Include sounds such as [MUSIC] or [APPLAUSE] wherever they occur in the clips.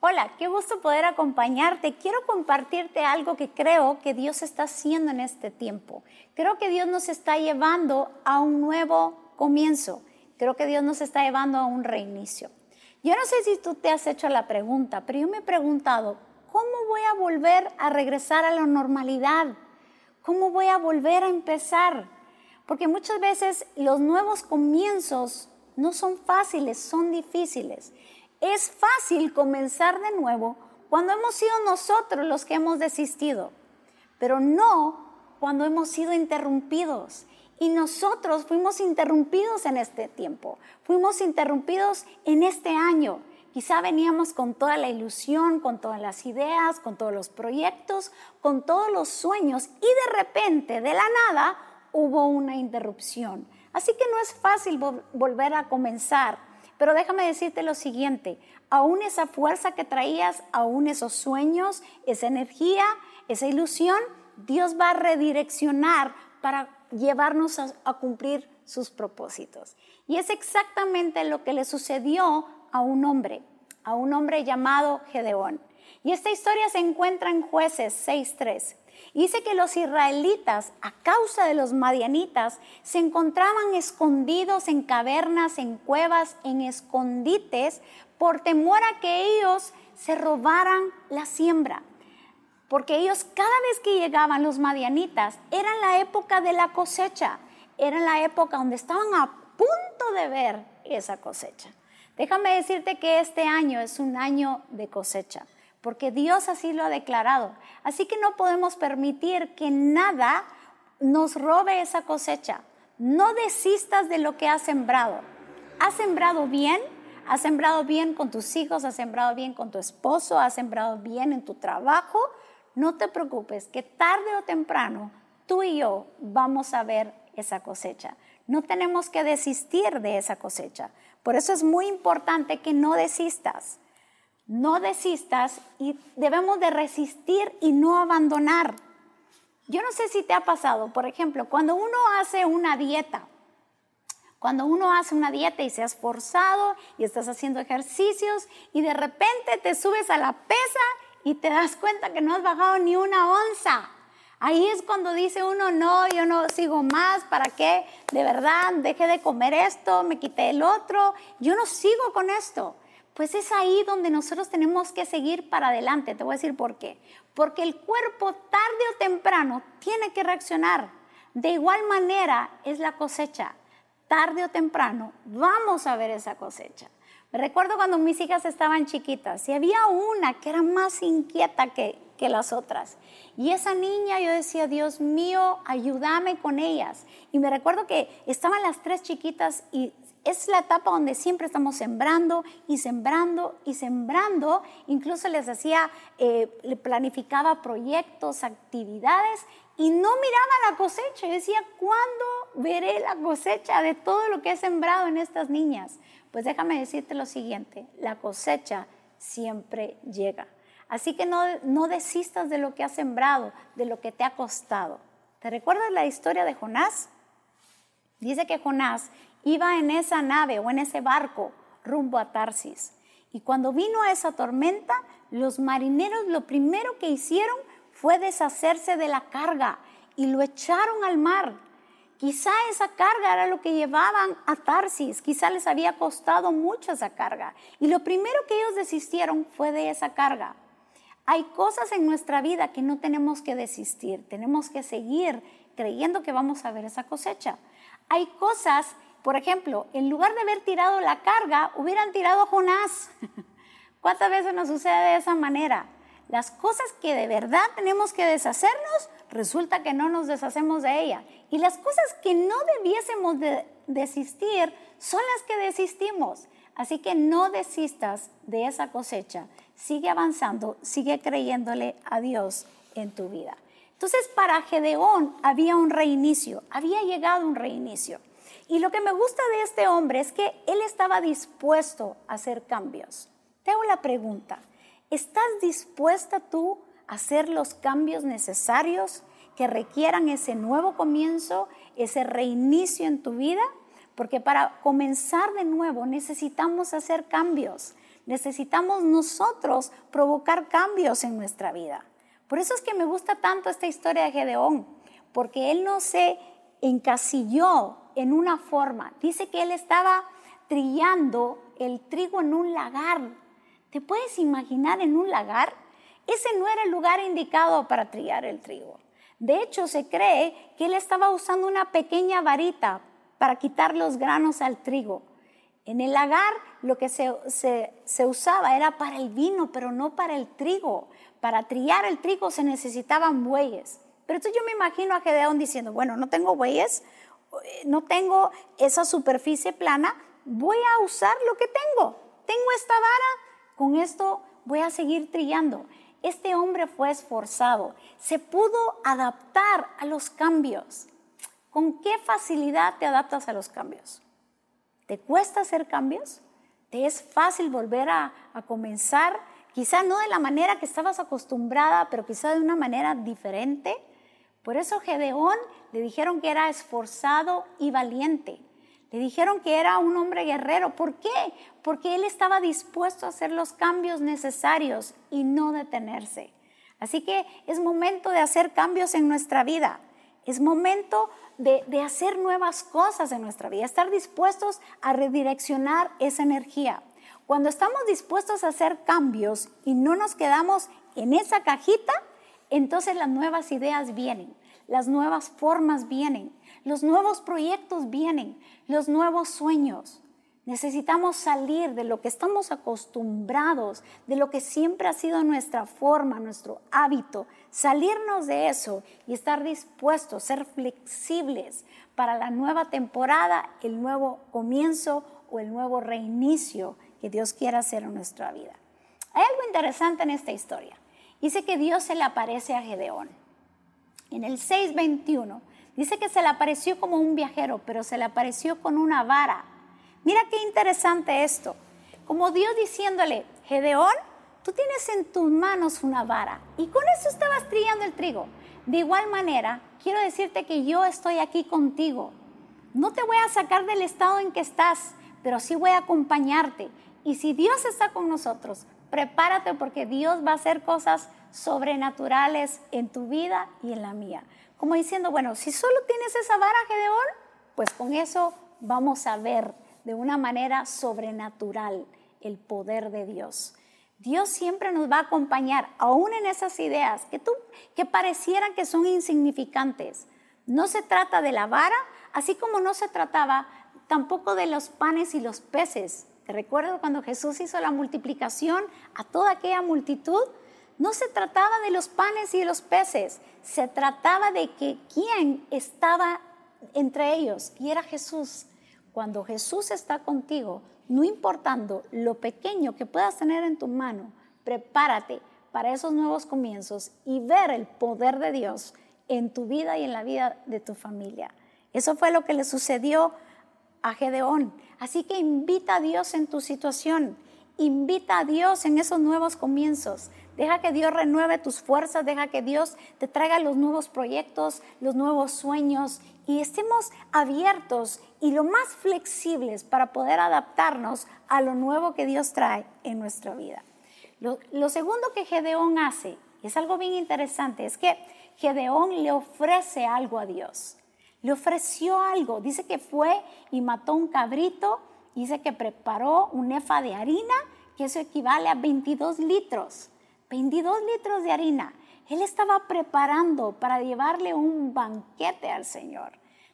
Hola, qué gusto poder acompañarte. Quiero compartirte algo que creo que Dios está haciendo en este tiempo. Creo que Dios nos está llevando a un nuevo comienzo. Creo que Dios nos está llevando a un reinicio. Yo no sé si tú te has hecho la pregunta, pero yo me he preguntado, ¿cómo voy a volver a regresar a la normalidad? ¿Cómo voy a volver a empezar? Porque muchas veces los nuevos comienzos no son fáciles, son difíciles. Es fácil comenzar de nuevo cuando hemos sido nosotros los que hemos desistido, pero no cuando hemos sido interrumpidos. Y nosotros fuimos interrumpidos en este tiempo, fuimos interrumpidos en este año. Quizá veníamos con toda la ilusión, con todas las ideas, con todos los proyectos, con todos los sueños y de repente, de la nada, hubo una interrupción. Así que no es fácil volver a comenzar. Pero déjame decirte lo siguiente, aún esa fuerza que traías, aún esos sueños, esa energía, esa ilusión, Dios va a redireccionar para llevarnos a, cumplir sus propósitos. Y es exactamente lo que le sucedió a un hombre, a un hombre llamado Gedeón. Y esta historia se encuentra en jueces 6.3. Dice que los israelitas, a causa de los madianitas, se encontraban escondidos en cavernas, en cuevas, en escondites, por temor a que ellos se robaran la siembra. Porque ellos cada vez que llegaban los madianitas, era la época de la cosecha, era la época donde estaban a punto de ver esa cosecha. Déjame decirte que este año es un año de cosecha porque Dios así lo ha declarado. Así que no podemos permitir que nada nos robe esa cosecha. No desistas de lo que has sembrado. ¿Has sembrado bien? ¿Has sembrado bien con tus hijos? ¿Has sembrado bien con tu esposo? ¿Has sembrado bien en tu trabajo? No te preocupes, que tarde o temprano tú y yo vamos a ver esa cosecha. No tenemos que desistir de esa cosecha. Por eso es muy importante que no desistas no desistas y debemos de resistir y no abandonar. Yo no sé si te ha pasado, por ejemplo, cuando uno hace una dieta, cuando uno hace una dieta y se has forzado y estás haciendo ejercicios y de repente te subes a la pesa y te das cuenta que no has bajado ni una onza. Ahí es cuando dice uno, no, yo no sigo más, ¿para qué? De verdad, dejé de comer esto, me quité el otro, yo no sigo con esto pues es ahí donde nosotros tenemos que seguir para adelante. Te voy a decir por qué. Porque el cuerpo tarde o temprano tiene que reaccionar. De igual manera es la cosecha. Tarde o temprano vamos a ver esa cosecha. Me recuerdo cuando mis hijas estaban chiquitas y había una que era más inquieta que, que las otras. Y esa niña yo decía, Dios mío, ayúdame con ellas. Y me recuerdo que estaban las tres chiquitas y es la etapa donde siempre estamos sembrando y sembrando y sembrando. Incluso les hacía, eh, planificaba proyectos, actividades y no miraba la cosecha. Decía, ¿cuándo veré la cosecha de todo lo que he sembrado en estas niñas? Pues déjame decirte lo siguiente, la cosecha siempre llega. Así que no, no desistas de lo que has sembrado, de lo que te ha costado. ¿Te recuerdas la historia de Jonás? Dice que Jonás iba en esa nave o en ese barco rumbo a Tarsis. Y cuando vino esa tormenta, los marineros lo primero que hicieron fue deshacerse de la carga y lo echaron al mar. Quizá esa carga era lo que llevaban a Tarsis, quizá les había costado mucho esa carga. Y lo primero que ellos desistieron fue de esa carga. Hay cosas en nuestra vida que no tenemos que desistir, tenemos que seguir creyendo que vamos a ver esa cosecha. Hay cosas por ejemplo, en lugar de haber tirado la carga, hubieran tirado a Jonás. [LAUGHS] ¿Cuántas veces nos sucede de esa manera? Las cosas que de verdad tenemos que deshacernos, resulta que no nos deshacemos de ella. Y las cosas que no debiésemos de desistir son las que desistimos. Así que no desistas de esa cosecha. Sigue avanzando, sigue creyéndole a Dios en tu vida. Entonces, para Gedeón había un reinicio, había llegado un reinicio. Y lo que me gusta de este hombre es que él estaba dispuesto a hacer cambios. Te hago la pregunta, ¿estás dispuesta tú a hacer los cambios necesarios que requieran ese nuevo comienzo, ese reinicio en tu vida? Porque para comenzar de nuevo necesitamos hacer cambios. necesitamos nosotros provocar cambios en nuestra vida. Por eso es que me gusta tanto esta historia de Gedeón, porque él no se encasilló en una forma. Dice que él estaba trillando el trigo en un lagar. ¿Te puedes imaginar en un lagar? Ese no era el lugar indicado para trillar el trigo. De hecho, se cree que él estaba usando una pequeña varita para quitar los granos al trigo. En el lagar lo que se, se, usaba era para el vino, pero no para el trigo. Para trillar el trigo se necesitaban bueyes. Pero entonces yo me imagino a Gedeón diciendo, bueno, no tengo bueyes, no tengo esa superficie plana, voy a usar lo que tengo. Tengo esta vara, con esto voy a seguir trillando. Este hombre fue esforzado, se pudo adaptar a los cambios. ¿Con qué facilidad te adaptas a los cambios? ¿Te cuesta hacer cambios? ¿Te es fácil volver a, a comenzar? Quizá no de la manera que estabas acostumbrada, pero quizá de una manera diferente. Por eso Gedeón le dijeron que era esforzado y valiente. Le dijeron que era un hombre guerrero. ¿Por qué? Porque él estaba dispuesto a hacer los cambios necesarios y no detenerse. Así que es momento de hacer cambios en nuestra vida. Es momento de, hacer nuevas cosas en nuestra vida, estar dispuestos a redireccionar esa energía. Cuando estamos dispuestos a hacer cambios y no nos quedamos en esa cajita, entonces las nuevas ideas vienen, las nuevas formas vienen, los nuevos proyectos vienen, los nuevos sueños. Necesitamos salir de lo que estamos acostumbrados, de lo que siempre ha sido nuestra forma, nuestro hábito, salirnos de eso y estar dispuestos, ser flexibles para la nueva temporada, el nuevo comienzo o el nuevo reinicio que Dios quiera hacer en nuestra vida. Hay algo interesante en esta historia. Dice que Dios se le aparece a Gedeón. En el 6:21 dice que se le apareció como un viajero, pero se le apareció con una vara. Mira qué interesante esto. Como Dios diciéndole, Gedeón, tú tienes en tus manos una vara y con eso estabas trillando el trigo. De igual manera, quiero decirte que yo estoy aquí contigo. No te voy a sacar del estado en que estás, pero sí voy a acompañarte. Y si Dios está con nosotros, prepárate porque Dios va a hacer cosas sobrenaturales en tu vida y en la mía. Como diciendo, bueno, si solo tienes esa vara, Gedeón, pues con eso vamos a ver de una manera sobrenatural el poder de Dios. Dios siempre nos va a acompañar, aún en esas ideas que, tú, que parecieran que son insignificantes. No se trata de la vara, así como no se trataba tampoco de los panes y los peces. Te recuerdo cuando Jesús hizo la multiplicación a toda aquella multitud, no se trataba de los panes y de los peces, se trataba de que quién estaba entre ellos y era Jesús. Cuando Jesús está contigo, no importando lo pequeño que puedas tener en tu mano, prepárate para esos nuevos comienzos y ver el poder de Dios en tu vida y en la vida de tu familia. Eso fue lo que le sucedió a Gedeón. Así que invita a Dios en tu situación, invita a Dios en esos nuevos comienzos. Deja que Dios renueve tus fuerzas, deja que Dios te traiga los nuevos proyectos, los nuevos sueños y estemos abiertos y lo más flexibles para poder adaptarnos a lo nuevo que Dios trae en nuestra vida. Lo, lo segundo que Gedeón hace, y es algo bien interesante, es que Gedeón le ofrece algo a Dios. Le ofreció algo. Dice que fue y mató un cabrito. Dice que preparó un efa de harina, que eso equivale a 22 litros. 22 litros de harina. Él estaba preparando para llevarle un banquete al Señor.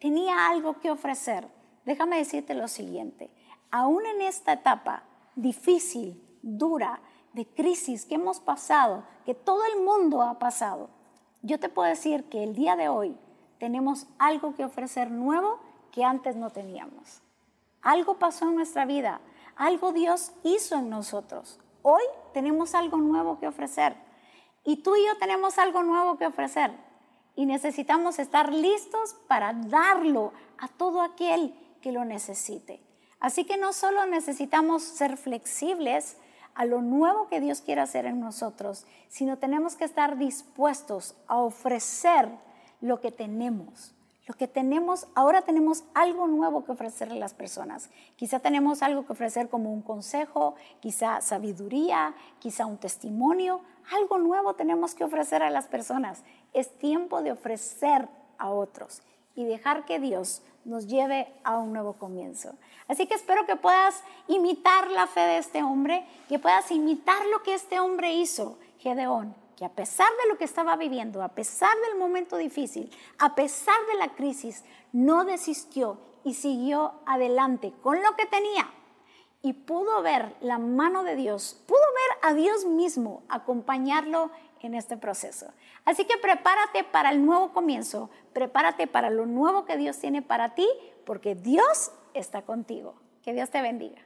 Tenía algo que ofrecer. Déjame decirte lo siguiente. Aún en esta etapa difícil, dura, de crisis que hemos pasado, que todo el mundo ha pasado, yo te puedo decir que el día de hoy tenemos algo que ofrecer nuevo que antes no teníamos. Algo pasó en nuestra vida, algo Dios hizo en nosotros. Hoy tenemos algo nuevo que ofrecer y tú y yo tenemos algo nuevo que ofrecer y necesitamos estar listos para darlo a todo aquel que lo necesite. Así que no solo necesitamos ser flexibles a lo nuevo que Dios quiere hacer en nosotros, sino tenemos que estar dispuestos a ofrecer lo que tenemos, lo que tenemos, ahora tenemos algo nuevo que ofrecerle a las personas. Quizá tenemos algo que ofrecer como un consejo, quizá sabiduría, quizá un testimonio. Algo nuevo tenemos que ofrecer a las personas. Es tiempo de ofrecer a otros y dejar que Dios nos lleve a un nuevo comienzo. Así que espero que puedas imitar la fe de este hombre, que puedas imitar lo que este hombre hizo, Gedeón que a pesar de lo que estaba viviendo, a pesar del momento difícil, a pesar de la crisis, no desistió y siguió adelante con lo que tenía. Y pudo ver la mano de Dios, pudo ver a Dios mismo acompañarlo en este proceso. Así que prepárate para el nuevo comienzo, prepárate para lo nuevo que Dios tiene para ti, porque Dios está contigo. Que Dios te bendiga.